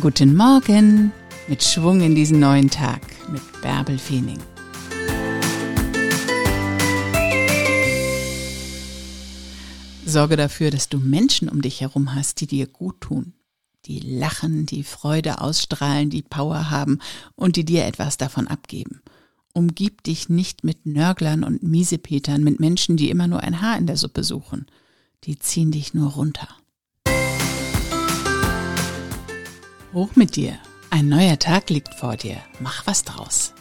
Guten Morgen mit Schwung in diesen neuen Tag mit Bärbel Feening. Sorge dafür, dass du Menschen um dich herum hast, die dir gut tun, die lachen, die Freude ausstrahlen, die Power haben und die dir etwas davon abgeben. Umgib dich nicht mit Nörglern und Miesepetern, mit Menschen, die immer nur ein Haar in der Suppe suchen. Die ziehen dich nur runter. Hoch mit dir. Ein neuer Tag liegt vor dir. Mach was draus.